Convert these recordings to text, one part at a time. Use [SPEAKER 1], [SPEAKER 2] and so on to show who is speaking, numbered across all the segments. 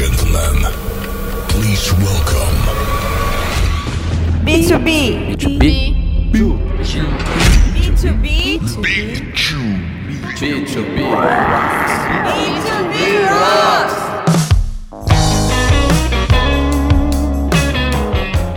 [SPEAKER 1] gentlemen, please welcome
[SPEAKER 2] B2B.
[SPEAKER 3] B2B.
[SPEAKER 2] B2B.
[SPEAKER 1] Big Chew.
[SPEAKER 3] B2B.
[SPEAKER 2] B2B Rocks.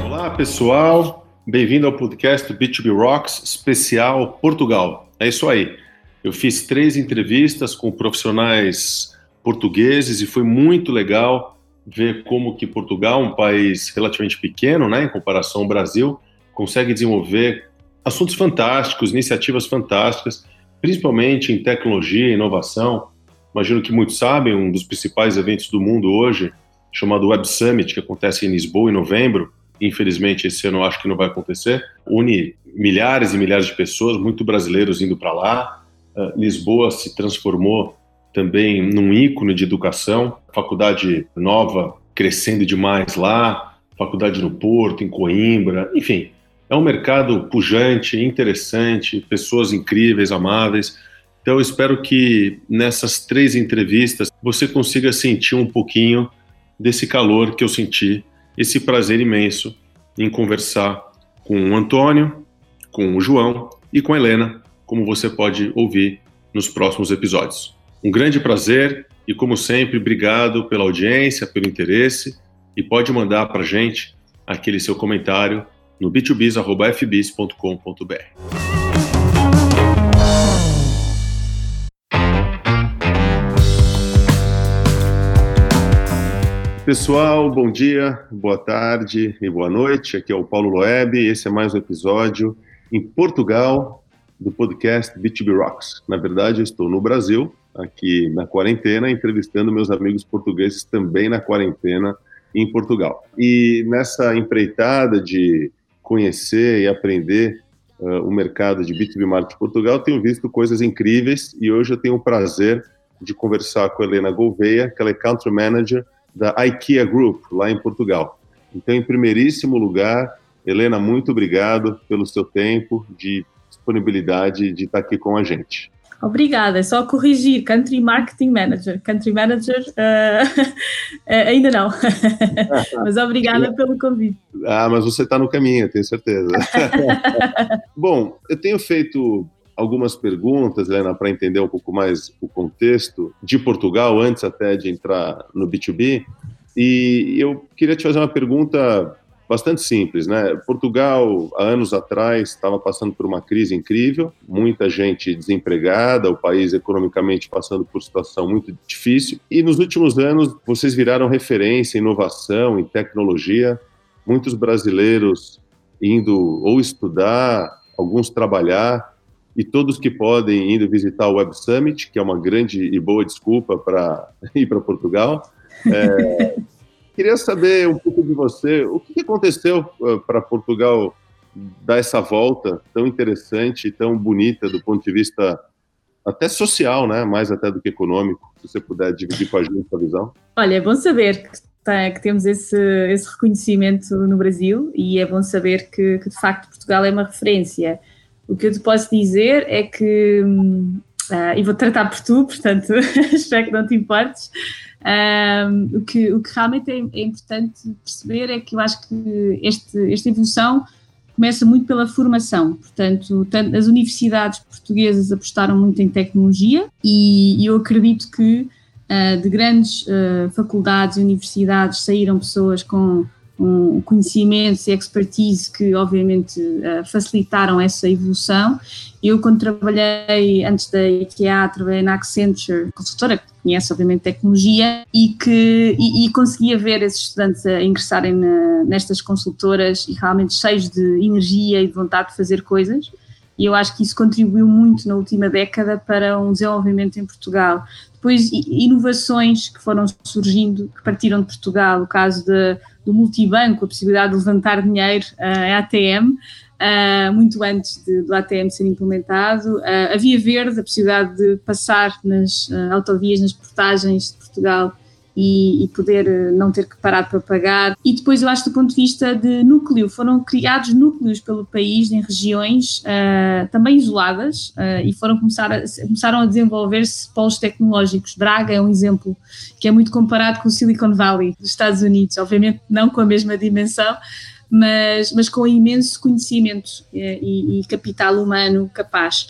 [SPEAKER 4] Olá pessoal, bem-vindo ao podcast B2B Rocks especial Portugal. É isso aí. Eu fiz três entrevistas com profissionais portugueses e foi muito legal ver como que Portugal, um país relativamente pequeno, né, em comparação ao Brasil, consegue desenvolver assuntos fantásticos, iniciativas fantásticas, principalmente em tecnologia e inovação. Imagino que muitos sabem, um dos principais eventos do mundo hoje, chamado Web Summit, que acontece em Lisboa em novembro, infelizmente esse ano acho que não vai acontecer, une milhares e milhares de pessoas, muito brasileiros indo para lá. Uh, Lisboa se transformou também num ícone de educação, faculdade nova crescendo demais lá, faculdade no Porto, em Coimbra, enfim, é um mercado pujante, interessante, pessoas incríveis, amáveis. Então eu espero que nessas três entrevistas você consiga sentir um pouquinho desse calor que eu senti, esse prazer imenso em conversar com o Antônio, com o João e com a Helena, como você pode ouvir nos próximos episódios. Um grande prazer e, como sempre, obrigado pela audiência, pelo interesse e pode mandar para gente aquele seu comentário no b2bis.fbis.com.br. Pessoal, bom dia, boa tarde e boa noite. Aqui é o Paulo Loeb. Esse é mais um episódio em Portugal do podcast B2B Rocks. Na verdade, eu estou no Brasil, aqui na quarentena, entrevistando meus amigos portugueses também na quarentena em Portugal. E nessa empreitada de conhecer e aprender uh, o mercado de B2B Marketing Portugal, tenho visto coisas incríveis e hoje eu tenho o prazer de conversar com a Helena Gouveia, que ela é Country Manager da IKEA Group, lá em Portugal. Então, em primeiríssimo lugar, Helena, muito obrigado pelo seu tempo de disponibilidade de estar aqui com a gente.
[SPEAKER 5] Obrigada, é só corrigir, Country Marketing Manager. Country Manager uh, ainda não, mas obrigada pelo convite.
[SPEAKER 4] Ah, mas você está no caminho, tenho certeza. Bom, eu tenho feito algumas perguntas, Helena, para entender um pouco mais o contexto de Portugal, antes até de entrar no B2B. E eu queria te fazer uma pergunta bastante simples, né? Portugal, há anos atrás, estava passando por uma crise incrível, muita gente desempregada, o país economicamente passando por situação muito difícil. E nos últimos anos, vocês viraram referência em inovação, em tecnologia. Muitos brasileiros indo ou estudar, alguns trabalhar, e todos que podem indo visitar o Web Summit, que é uma grande e boa desculpa para ir para Portugal. É, Queria saber um pouco de você, o que aconteceu uh, para Portugal dar essa volta tão interessante e tão bonita do ponto de vista até social, né? Mais até do que econômico. Se você puder dividir com a gente a visão.
[SPEAKER 5] Olha, é bom saber que, tá, que temos esse, esse, reconhecimento no Brasil e é bom saber que, que, de facto Portugal é uma referência. O que eu te posso dizer é que, uh, e vou tratar por tu, portanto espero que não te importes, um, o, que, o que realmente é, é, importante perceber é que eu acho que este, esta evolução começa muito pela formação. Portanto, as universidades portuguesas apostaram muito em tecnologia e, e eu acredito que uh, de grandes uh, faculdades e universidades saíram pessoas com um, conhecimentos e expertise que obviamente uh, facilitaram essa evolução. Eu quando trabalhei antes da IKEA, trabalhei na Accenture, consultora que conhece obviamente tecnologia e que e, e conseguia ver esses estudantes a ingressarem na, nestas consultoras e realmente cheios de energia e de vontade de fazer coisas e eu acho que isso contribuiu muito na última década para um desenvolvimento em Portugal. Depois, inovações que foram surgindo, que partiram de Portugal, o caso de, do multibanco, a possibilidade de levantar dinheiro uh, ATM, uh, muito antes de, do ATM ser implementado, uh, a Via Verde, a possibilidade de passar nas uh, autovias, nas portagens de Portugal e, e, poder eh, não ter que parar para pagar. E depois eu acho do ponto de vista de núcleo, foram criados núcleos pelo país em regiões uh, também isoladas uh, e foram começar a, começaram a desenvolver-se polos tecnológicos. Braga é um exemplo que é muito comparado com o Silicon Valley dos Estados Unidos, obviamente não com a mesma dimensão, mas, mas com imenso conhecimento e, e capital humano capaz.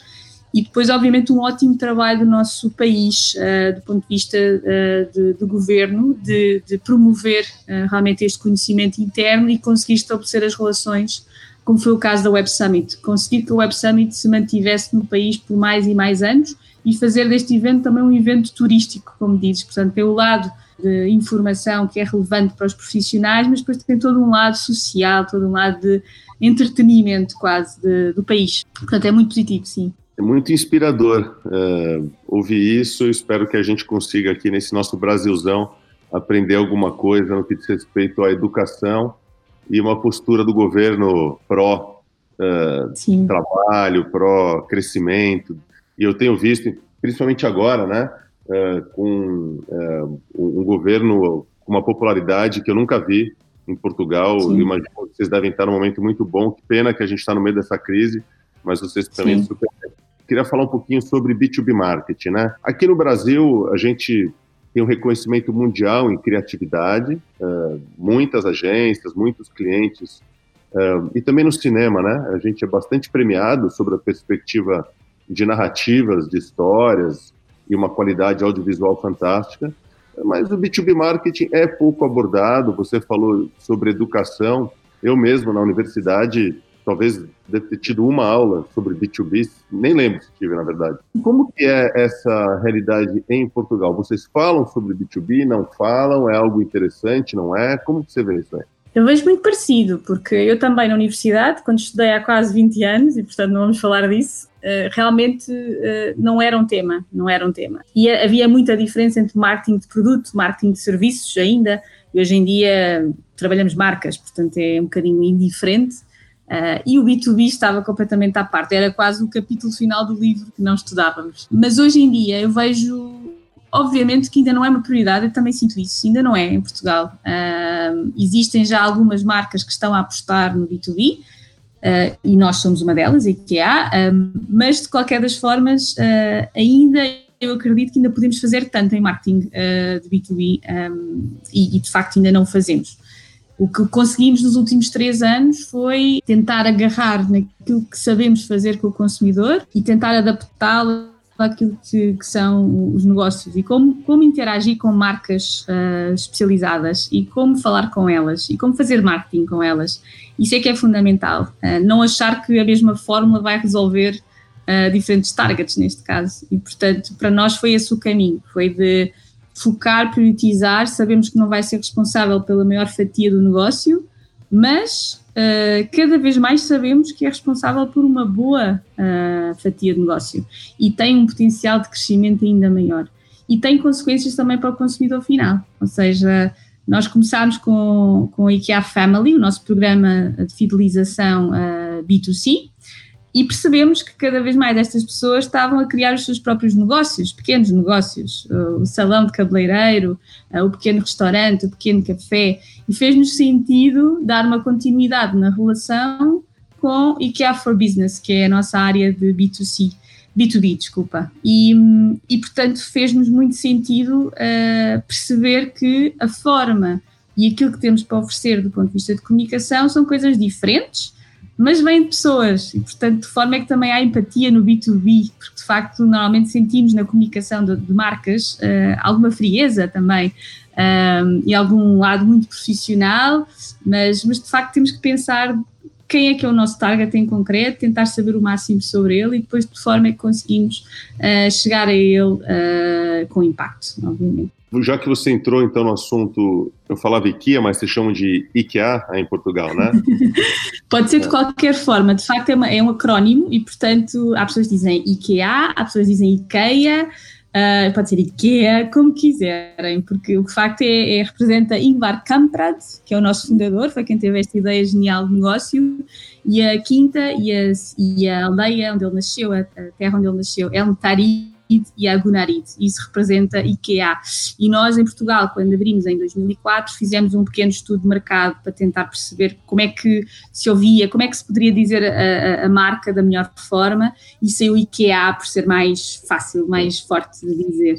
[SPEAKER 5] E depois, obviamente, um ótimo trabalho do nosso país, uh, do ponto de vista uh, de, governo, de, de promover uh, realmente este conhecimento interno e conseguir estabelecer as relações, como foi o caso da Web Summit. Conseguir que a Web Summit se mantivesse no país por mais e mais anos e fazer deste evento também um evento turístico, como dizes. Portanto, tem o lado de informação que é relevante para os profissionais, mas depois tem todo um lado social, todo um lado de entretenimento quase de, do país. Portanto, é muito positivo, sim.
[SPEAKER 4] É muito inspirador uh, ouvir isso. espero que a gente consiga aqui nesse nosso Brasilzão aprender alguma coisa no que diz respeito à educação e uma postura do governo pró uh, trabalho, pró crescimento. E eu tenho visto, principalmente agora, né, uh, com um governo com uma popularidade que eu nunca vi em Portugal. Sim. Imagino que vocês devem estar num momento muito bom. Que pena que a gente está no meio dessa crise, mas vocês também super queria falar um pouquinho sobre B2B marketing, né? Aqui no Brasil, a gente tem um reconhecimento mundial em criatividade, uh, muitas agências, muitos clientes, uh, e também no cinema, né? A gente é bastante premiado sobre a perspectiva de narrativas, de histórias e uma qualidade audiovisual fantástica. Mas o B2B marketing é pouco abordado. Você falou sobre educação. Eu mesmo, na universidade, talvez deve ter tido uma aula sobre B2B, nem lembro se tive, na verdade. Como que é essa realidade em Portugal? Vocês falam sobre B2B, não falam? É algo interessante, não é? Como que você vê isso aí?
[SPEAKER 5] Eu vejo muito parecido, porque eu também na universidade, quando estudei há quase 20 anos, e portanto não vamos falar disso, eh, realmente eh, não era um tema, não era um tema. E havia muita diferença entre marketing de produto, marketing de serviços ainda, e hoje em dia trabalhamos marcas, portanto é um bocadinho indiferente, Uh, e o B2B estava completamente à parte, era quase o capítulo final do livro que não estudávamos. Mas hoje em dia eu vejo, obviamente, que ainda não é uma prioridade, eu também sinto isso, ainda não é em Portugal. Uh, existem já algumas marcas que estão a apostar no B2B. Uh, ah, e nós somos uma delas, a IKEA, mas de qualquer das formas, ainda eu acredito que ainda podemos fazer tanto em marketing de B2B um, e, e, de facto ainda não fazemos. O que conseguimos nos últimos três anos foi tentar agarrar naquilo que sabemos fazer com o consumidor e tentar adaptá-lo àquilo que, que, são os negócios e como, como interagir com marcas uh, especializadas e como falar com elas e como fazer marketing com elas. Isso é que é fundamental. Uh, não achar que a mesma fórmula vai resolver uh, diferentes targets, neste caso. E, portanto, para nós foi esse o caminho: foi de focar, priorizar. Sabemos que não vai ser responsável pela maior fatia do negócio, mas uh, cada vez mais sabemos que é responsável por uma boa uh, fatia de negócio e tem um potencial de crescimento ainda maior. E tem consequências também para o consumidor final, ou seja, nós começámos com, com a IKEA Family, o nosso programa de fidelização uh, eh, B2C, e percebemos que cada vez mais estas pessoas estavam a criar os seus próprios negócios, pequenos negócios, o salão de cabeleireiro, o pequeno restaurante, o pequeno café, e fez-nos sentido dar uma continuidade na relação com IKEA for Business, que é a nossa área de B2C, B2B, desculpa. E, e portanto, fez-nos muito sentido uh, perceber que a forma e aquilo que temos para oferecer do ponto de vista de comunicação são coisas diferentes, mas vem de pessoas e, portanto, de forma é que também há empatia no B2B, porque de facto normalmente sentimos na comunicação de, de marcas uh, alguma frieza também um, eh, e algum lado muito profissional, mas, mas de facto temos que pensar quem é que é o nosso target em concreto, tentar saber o máximo sobre ele e depois de forma é que conseguimos uh, chegar a ele uh, com impacto, obviamente.
[SPEAKER 4] Já que você entrou então no assunto, eu falava IKEA, mas vocês chamam de IKEA em Portugal, né?
[SPEAKER 5] Pode ser de qualquer forma, de facto é, uma, é, um acrónimo e, portanto, há pessoas que dizem IKEA, há pessoas que dizem IKEA, uh, pode ser IKEA, como quiserem, porque o que de facto é, é, representa Ingvar Kamprad, que é o nosso fundador, foi quem teve esta ideia genial de negócio, e a quinta e a, e a aldeia onde ele nasceu, a, terra onde ele nasceu, é E a Gunarid. Isso representa IKEA. E nós, em Portugal, quando abrimos em 2004, fizemos um pequeno estudo de mercado para tentar perceber como é que se ouvia, como é que se poderia dizer a, a, a marca da melhor forma e saiu IKEA por ser mais fácil, mais forte de dizer.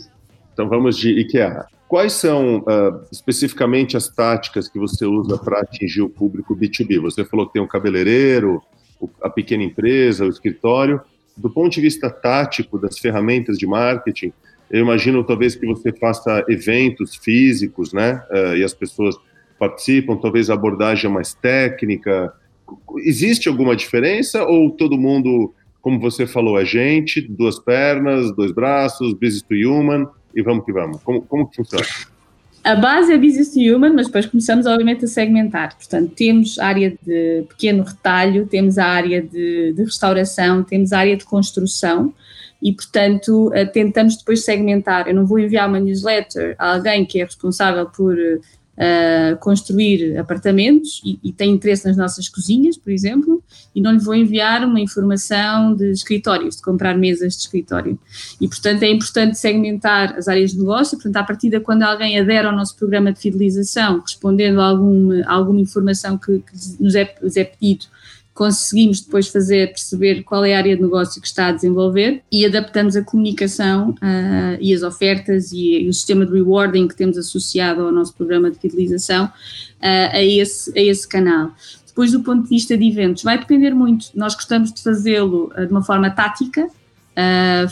[SPEAKER 4] Então vamos de IKEA. Quais são uh, especificamente as táticas que você usa para atingir o público B2B? Você falou que tem um cabeleireiro, a pequena empresa, o escritório. Do ponto de vista tático das ferramentas de marketing, eu imagino talvez que você faça eventos físicos, né? Uh, e as pessoas participam, talvez a abordagem é mais técnica. Existe alguma diferença ou todo mundo, como você falou, é gente, duas pernas, dois braços, business to human? e vamos que vamos. Como, como que funciona?
[SPEAKER 5] A base é business to human, mas depois começamos, obviamente, a segmentar. Portanto, temos a área de pequeno retalho, temos a área de, de restauração, temos a área de construção e, portanto, eh, tentamos depois segmentar. Eu não vou enviar uma newsletter a alguém que é responsável por uh, construir apartamentos e, e, tem interesse nas nossas cozinhas, por exemplo, e não lhe vou enviar uma informação de escritórios, de comprar mesas de escritório. E, portanto, é importante segmentar as áreas de negócio. Portanto, à partida, quando alguém adere ao nosso programa de fidelização, respondendo a alguma, alguma informação que, que nos é, nos é pedido, conseguimos depois fazer perceber qual é a área de negócio que está a desenvolver e adaptamos a comunicação uh, e as ofertas e, e, o sistema de rewarding que temos associado ao nosso programa de fidelização uh, a, esse, a esse canal. Depois, do ponto de vista de eventos, vai depender muito. Nós gostamos de fazê-lo uh, de uma forma tática.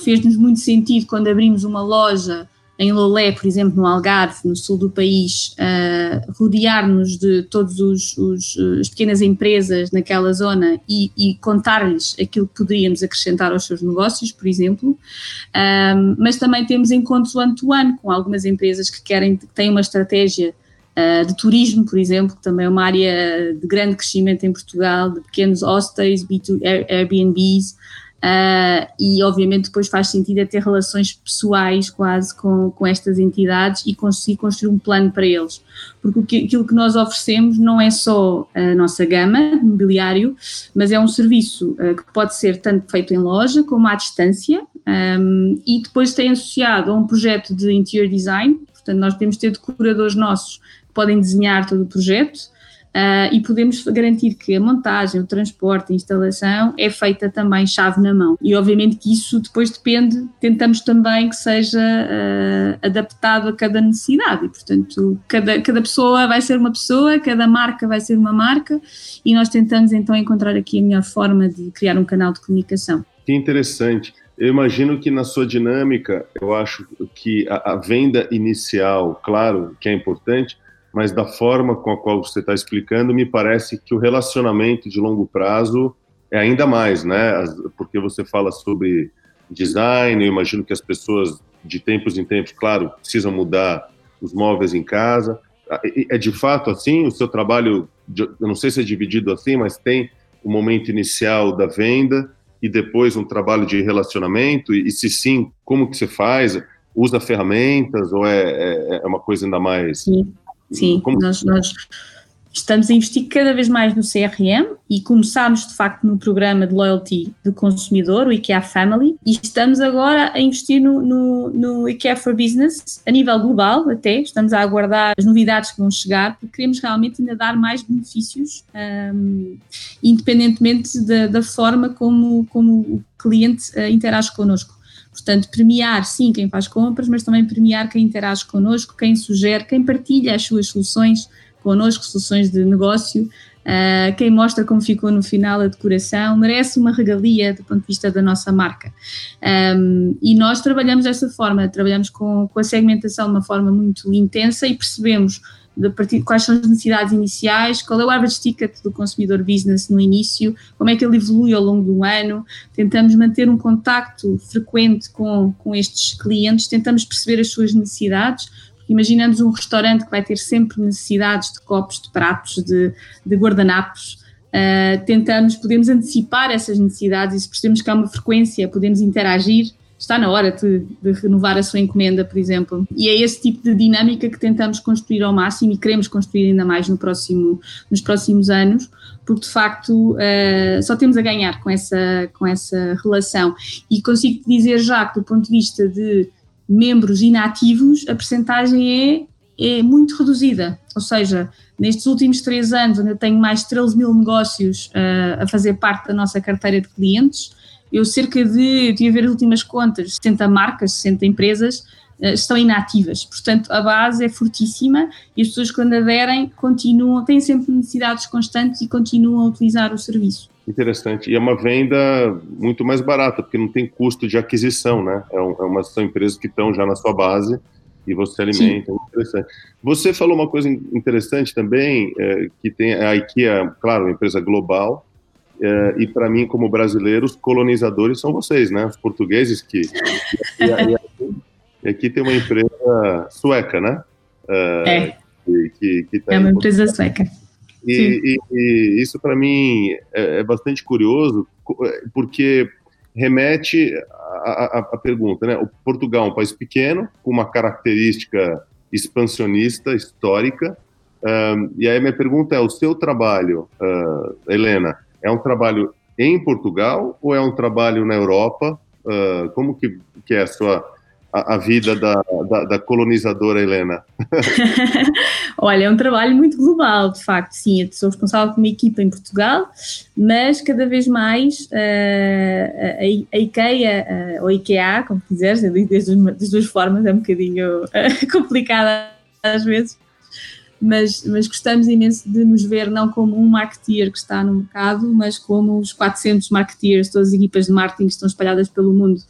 [SPEAKER 5] Fez-nos muito sentido quando abrimos uma loja em Lolé, por exemplo, no Algarve, no sul do país, uh, rodear-nos de todas as pequenas empresas naquela zona e, e contar-lhes aquilo que poderíamos acrescentar aos seus negócios, por exemplo. Um, mas também temos encontros one-to-one com algumas empresas que querem, que têm uma estratégia Uh, de turismo, por exemplo, que também é uma área de grande crescimento em Portugal, de pequenos hostels, B2, Airbnbs, Uh, e obviamente depois faz sentido é ter relações pessoais quase com, com estas entidades e conseguir construir um plano para eles, porque que, aquilo que nós oferecemos não é só a nossa gama de mobiliário, mas é um serviço uh, que pode ser tanto feito em loja como à distância um, e depois tem associado a um projeto de interior design, portanto nós podemos ter decoradores nossos que podem desenhar todo o projeto, Uh, e podemos garantir que a montagem, o transporte, a instalação é feita também chave na mão. E obviamente que isso depois depende, tentamos também que seja uh, adaptado a cada necessidade. E, portanto, cada, cada pessoa vai ser uma pessoa, cada marca vai ser uma marca e nós tentamos então encontrar aqui a melhor forma de criar um canal de comunicação.
[SPEAKER 4] Que interessante. Eu imagino que na sua dinâmica, eu acho que a, a venda inicial, claro que é importante, mas da forma com a qual você está explicando, me parece que o relacionamento de longo prazo é ainda mais, né? Porque você fala sobre design, eu imagino que as pessoas de tempos em tempos, claro, precisam mudar os móveis em casa. É de fato assim? O seu trabalho, eu não sei se é dividido assim, mas tem o momento inicial da venda e depois um trabalho de relacionamento? E, se sim, como que você faz? Usa ferramentas ou é, é, é uma coisa ainda mais
[SPEAKER 5] sim. Sim, Como... nós, nós estamos a investir cada vez mais no CRM e começámos de facto no programa de loyalty do consumidor, o IKEA Family, e estamos agora a investir no, no, no IKEA for Business a nível global até, estamos a aguardar as novidades que vão chegar, porque queremos realmente ainda dar mais benefícios, um, independentemente da, da, forma como, como o cliente uh, interage connosco. Portanto, premiar sim quem faz compras, mas também premiar quem interage connosco, quem sugere, quem partilha as suas soluções connosco, soluções de negócio, uh, quem mostra como ficou no final a decoração, merece uma regalia do ponto de vista da nossa marca. Um, e nós trabalhamos dessa forma, trabalhamos com, com a segmentação de uma forma muito intensa e percebemos partir, quais são as necessidades iniciais, qual é o average ticket do consumidor business no início, como é que ele evolui ao longo do ano, tentamos manter um contacto frequente com, com estes clientes, tentamos perceber as suas necessidades, imaginamos um restaurante que vai ter sempre necessidades de copos, de pratos, de, de guardanapos, uh, tentamos, podemos antecipar essas necessidades e se percebemos que há uma frequência, podemos interagir está na hora de, de, renovar a sua encomenda, por exemplo. E é esse tipo de dinâmica que tentamos construir ao máximo e queremos construir ainda mais no próximo, nos próximos anos, porque de facto uh, só temos a ganhar com essa, com essa relação. E consigo dizer já que, do ponto de vista de membros inativos, a percentagem é, é muito reduzida. Ou seja, nestes últimos três anos, eu tenho mais de 13 mil negócios uh, a fazer parte da nossa carteira de clientes, eu cerca de, eu tive a ver as últimas contas, 60 marcas, 60 empresas uh, estão inativas. Portanto, a base é fortíssima e as pessoas quando aderem continuam, têm sempre necessidades constantes e continuam a utilizar o serviço.
[SPEAKER 4] Interessante. E é uma venda muito mais barata, porque não tem custo de aquisição, né? É, um, é uma, são empresas que estão já na sua base e você alimenta. É interessante. Você falou uma coisa interessante também, é, que tem a IKEA, claro, uma empresa global, é, e para mim, como brasileiro, os colonizadores são vocês, né? Os portugueses que. E, e, aqui, e aqui tem uma empresa sueca, né?
[SPEAKER 5] É. é. Que, que, que tá é uma empresa sueca.
[SPEAKER 4] E, e, isso para mim é, é, bastante curioso, porque remete à, pergunta, né? O Portugal é um país pequeno, com uma característica expansionista, histórica. E aí minha pergunta é: o seu trabalho, uh, Helena, é um trabalho em Portugal ou é um trabalho na Europa? Uh, como que, que é a sua a, a vida da, da, da, colonizadora Helena?
[SPEAKER 5] Olha, é um trabalho muito global, de facto, sim. Eu sou responsável por uma equipa em Portugal, mas cada vez mais uh, a, a, IKEA, uh, ou IKEA, como quiseres, das duas formas, é um bocadinho complicada às vezes, mas, mas gostamos imenso de nos ver não como um marketeer que está no mercado, mas como os 400 marketeers, todas as equipas de marketing que estão espalhadas pelo mundo.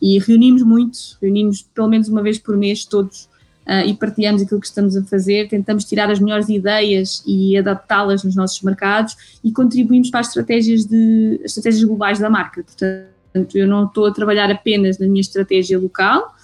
[SPEAKER 5] E reunimos muito, reunimos pelo menos uma vez por mês todos uh, e partilhamos aquilo que estamos a fazer, tentamos tirar as melhores ideias e adaptá-las nos nossos mercados e contribuímos para as estratégias, de, as estratégias globais da marca. Portanto, eu não estou a trabalhar apenas na minha estratégia local,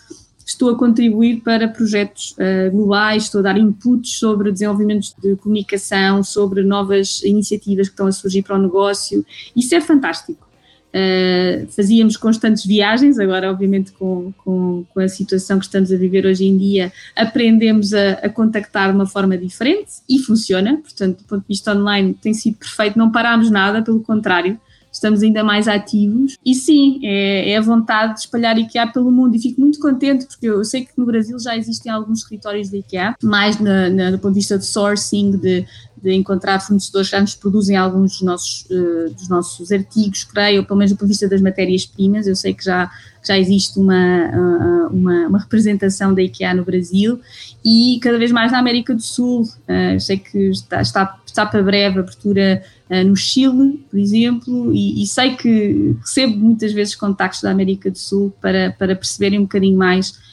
[SPEAKER 5] estou a contribuir para projetos uh, globais, estou a dar inputs sobre desenvolvimentos de comunicação, sobre novas iniciativas que estão a surgir para o negócio. Isso é fantástico. Uh, fazíamos constantes viagens, agora, obviamente, com, com, com, a situação que estamos a viver hoje em dia, aprendemos a, a, contactar de uma forma diferente e funciona. Portanto, do ponto de vista online, tem sido perfeito, não parámos nada, pelo contrário estamos ainda mais ativos. E sim, é, é a vontade de espalhar IKEA pelo mundo e fico muito contente porque eu sei que no Brasil já existem alguns escritórios de IKEA, mais na, na, do ponto de vista de sourcing, de, de encontrar fornecedores que já nos produzem alguns dos nossos, uh, dos nossos artigos, creio, ou pelo menos do ponto de vista das matérias-primas. Eu sei que já, já existe uma, uh, uma, uma, representação da IKEA no Brasil e cada vez mais na América do Sul. Uh, sei que está, está, está para breve a abertura uh, no Chile, por exemplo, e, e, sei que recebo muitas vezes contactos da América do Sul para, para perceberem um bocadinho mais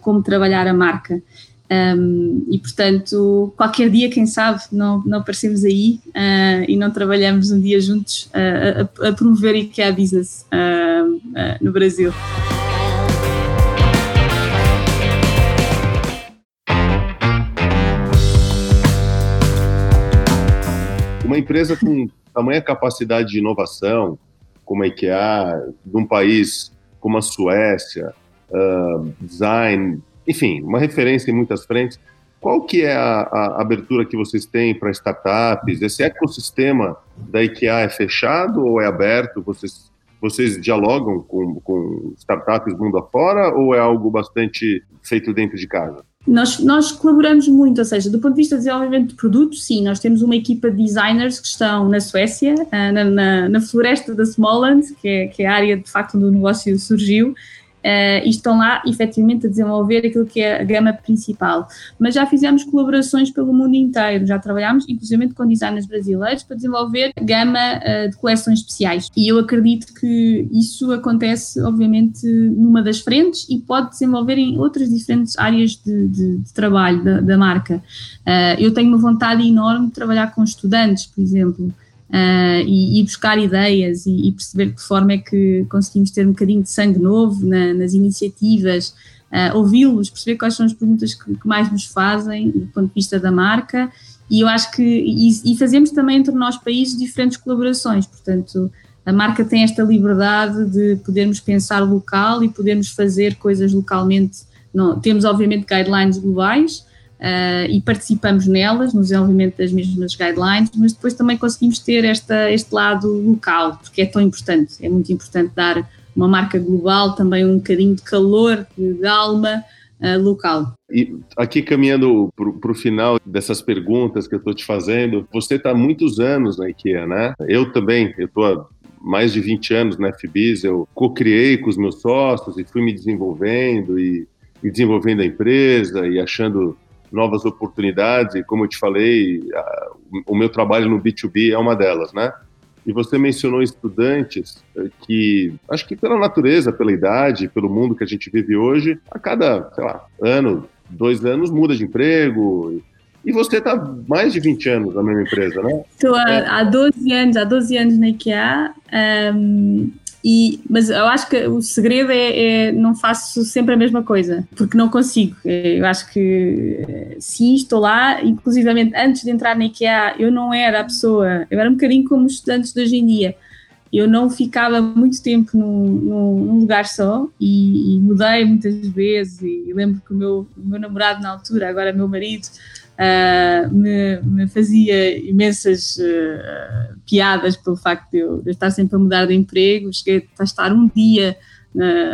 [SPEAKER 5] como trabalhar a marca. Um, e portanto, qualquer dia, quem sabe, não, não aparecemos aí uh, e não trabalhamos um dia juntos a, a, promover IKEA Business no Brasil.
[SPEAKER 4] uma empresa com tamanha capacidade de inovação, como a IKEA, de um país como a Suécia, uh, design, enfim, uma referência em muitas frentes. Qual que é a, a abertura que vocês têm para startups? Esse ecossistema da IKEA é fechado ou é aberto? Vocês, vocês dialogam com, com startups mundo afora ou é algo bastante feito dentro de casa?
[SPEAKER 5] Nós, nós colaboramos muito, ou seja, do ponto de vista de desenvolvimento de produtos, sim, nós temos uma equipa de designers que estão na Suécia, ah, na, na, na floresta da Småland, que é, que é a área de facto onde o negócio surgiu, Uh, e estão lá efetivamente a desenvolver aquilo que é a gama principal. Mas já fizemos colaborações pelo mundo inteiro, já trabalhámos inclusive com designers brasileiros para desenvolver gama uh, de coleções especiais. E eu acredito que isso acontece, obviamente, numa das frentes e pode desenvolver em outras diferentes áreas de, de, de trabalho da, da marca. Uh, eu tenho uma vontade enorme de trabalhar com estudantes, por exemplo uh, e, e, buscar ideias e, e, perceber de que forma é que conseguimos ter um bocadinho de sangue novo na, nas iniciativas, uh, ouvi-los, perceber quais são as perguntas que, que, mais nos fazem do ponto de vista da marca e eu acho que e, e fazemos também entre nós países diferentes colaborações, portanto a marca tem esta liberdade de podermos pensar local e podermos fazer coisas localmente. Não, temos, obviamente, guidelines globais uh, e participamos nelas, no desenvolvimento das mesmas guidelines, mas depois também conseguimos ter esta, este lado local, porque é tão importante. É muito importante dar uma marca global também um bocadinho de calor, de, alma uh, local.
[SPEAKER 4] E aqui caminhando para o final dessas perguntas que eu estou te fazendo, você está há muitos anos na IKEA, né? Eu também, eu estou há mais de 20 anos na FBIS, eu co-criei com os meus sócios e fui me desenvolvendo e, e, desenvolvendo a empresa e achando novas oportunidades. E como eu te falei, a, o meu trabalho no B2B é uma delas, né? E você mencionou estudantes eh, que, acho que pela natureza, pela idade, pelo mundo que a gente vive hoje, a cada, sei lá, ano, dois anos muda de emprego, e você está mais de 20 anos na mesma empresa, né?
[SPEAKER 5] Estou há, há 12 anos, há 12 anos na IKEA, um, e, mas eu acho que o segredo é, é, não faço sempre a mesma coisa, porque não consigo. Eu acho que sim, estou lá, inclusivamente antes de entrar na IKEA, eu não era a pessoa, eu era um bocadinho como os estudantes de hoje em dia. Eu não ficava muito tempo num, num lugar só e, e, mudei muitas vezes. E lembro que o meu, o meu namorado na altura, agora meu marido, uh, me, me, fazia imensas uh, piadas pelo facto de eu, de eu, estar sempre a mudar de emprego. Cheguei a estar um dia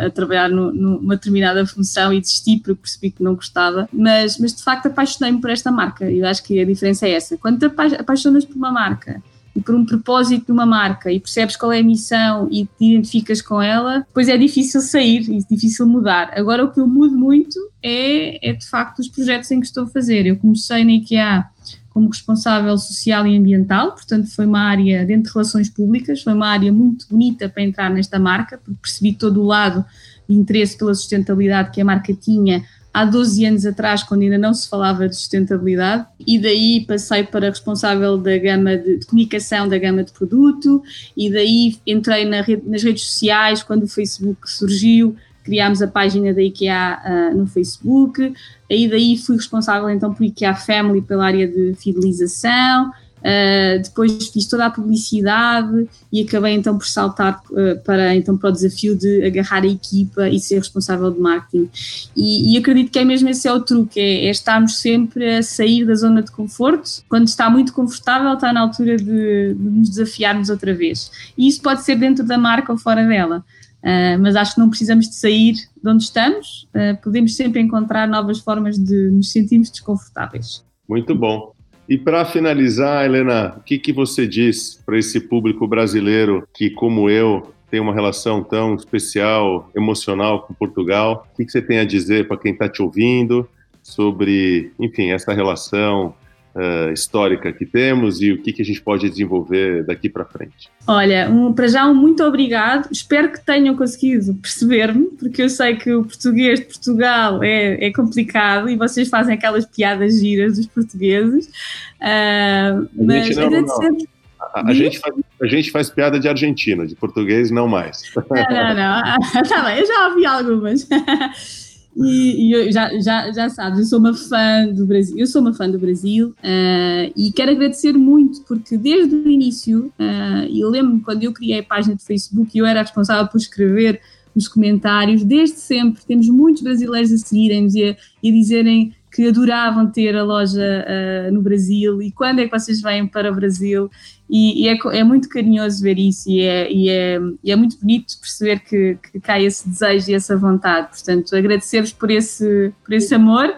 [SPEAKER 5] a trabalhar no, numa determinada função e desisti porque percebi que não gostava. Mas, mas de facto apaixonei-me por esta marca e eu acho que a diferença é essa. Quando te apaixonas por uma marca e por um propósito de uma marca e percebes qual é a missão e te identificas com ela, depois é difícil sair e difícil mudar. Agora o que eu mudo muito é, é de facto os projetos em que estou a fazer. Eu comecei na IKEA como responsável social e ambiental, portanto foi uma área dentro de relações públicas, foi uma área muito bonita para entrar nesta marca, porque percebi todo o lado de interesse pela sustentabilidade que a marca tinha há 12 anos atrás, quando ainda não se falava de sustentabilidade, e daí passei para responsável da gama de, de comunicação da gama de produto, e daí entrei na rede, nas redes sociais quando o Facebook surgiu, criámos a página da IKEA uh, no Facebook, aí daí fui responsável então por IKEA Family pela área de fidelização, Uh, depois fiz toda a publicidade e acabei então por saltar uh, para, então, para o desafio de agarrar a equipa e ser responsável de marketing. E, e acredito que é mesmo esse é o truque, é, é, estarmos sempre a sair da zona de conforto. Quando está muito confortável, está na altura de, de nos desafiarmos outra vez. E isso pode ser dentro da marca ou fora dela. Uh, mas acho que não precisamos de sair de onde estamos, podemos sempre encontrar novas formas de nos sentirmos desconfortáveis.
[SPEAKER 4] Muito bom. E para finalizar, Helena, o que, que você diz para esse público brasileiro que, como eu, tem uma relação tão especial, emocional com Portugal? O que, que você tem a dizer para quem está te ouvindo sobre, enfim, essa relação uh, histórica que temos e o que, que a gente pode desenvolver daqui para frente.
[SPEAKER 5] Olha, um, para já um muito obrigado. Espero que tenham conseguido perceber-me, porque eu sei que o português de Portugal é, é complicado e vocês fazem aquelas piadas giras dos portugues. Uh,
[SPEAKER 4] mas não, não. A, a, gente faz, a gente faz piada de argentino, de português não mais.
[SPEAKER 5] Não, não, não. Tá bem, eu já ouvi algumas. E, e já, já, já sabes, eu sou uma fã do Brasil, eu sou uma fã do Brasil uh, e quero agradecer muito porque desde o início, uh, eu lembro-me quando eu criei a página de Facebook e eu era responsável por escrever os comentários, desde sempre temos muitos brasileiros a seguirem-nos e, e a dizerem que adoravam ter a loja uh, no Brasil e quando é que vocês vêm para o Brasil e, e é, é, muito carinhoso ver isso e é, e é, e é muito bonito perceber que, que cai esse desejo e essa vontade. Portanto, agradecer-vos por esse, por esse amor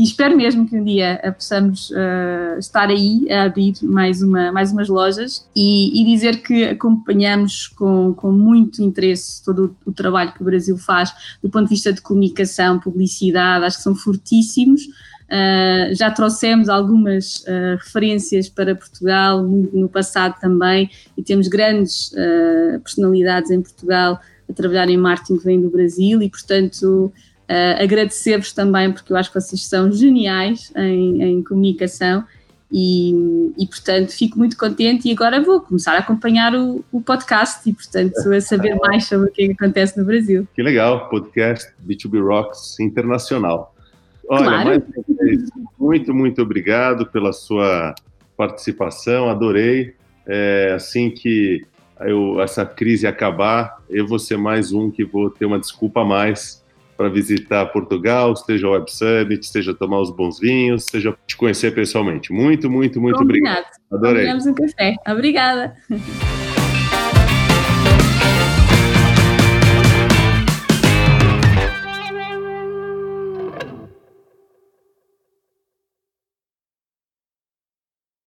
[SPEAKER 5] e espero mesmo que um dia possamos uh, estar aí a abrir mais, uma, mais umas lojas e, e dizer que acompanhamos com, com muito interesse todo o, o, trabalho que o Brasil faz do ponto de vista de comunicação, publicidade, acho que são fortíssimos. Uh, já trouxemos algumas uh, referências para Portugal no passado também e temos grandes personalidades em Portugal a trabalhar em marketing que vêm do Brasil e, portanto, agradecer-vos também porque eu acho que vocês são geniais em, em comunicação e, e, portanto fico muito contente e agora vou começar a acompanhar o, o podcast e portanto a saber mais sobre o que, é que acontece no Brasil.
[SPEAKER 4] Que legal, podcast B2B Rocks Internacional. Olha, claro. mais uma vez, muito, muito obrigado pela sua participação, adorei. É, assim que eu, essa crise acabar, eu vou ser mais um que vou ter uma desculpa a mais para visitar Portugal, seja o Web Summit, seja tomar os bons vinhos, seja te conhecer pessoalmente. Muito, muito, muito
[SPEAKER 5] Combinado.
[SPEAKER 4] obrigado. Adorei.
[SPEAKER 5] Combinamos um café. Obrigada.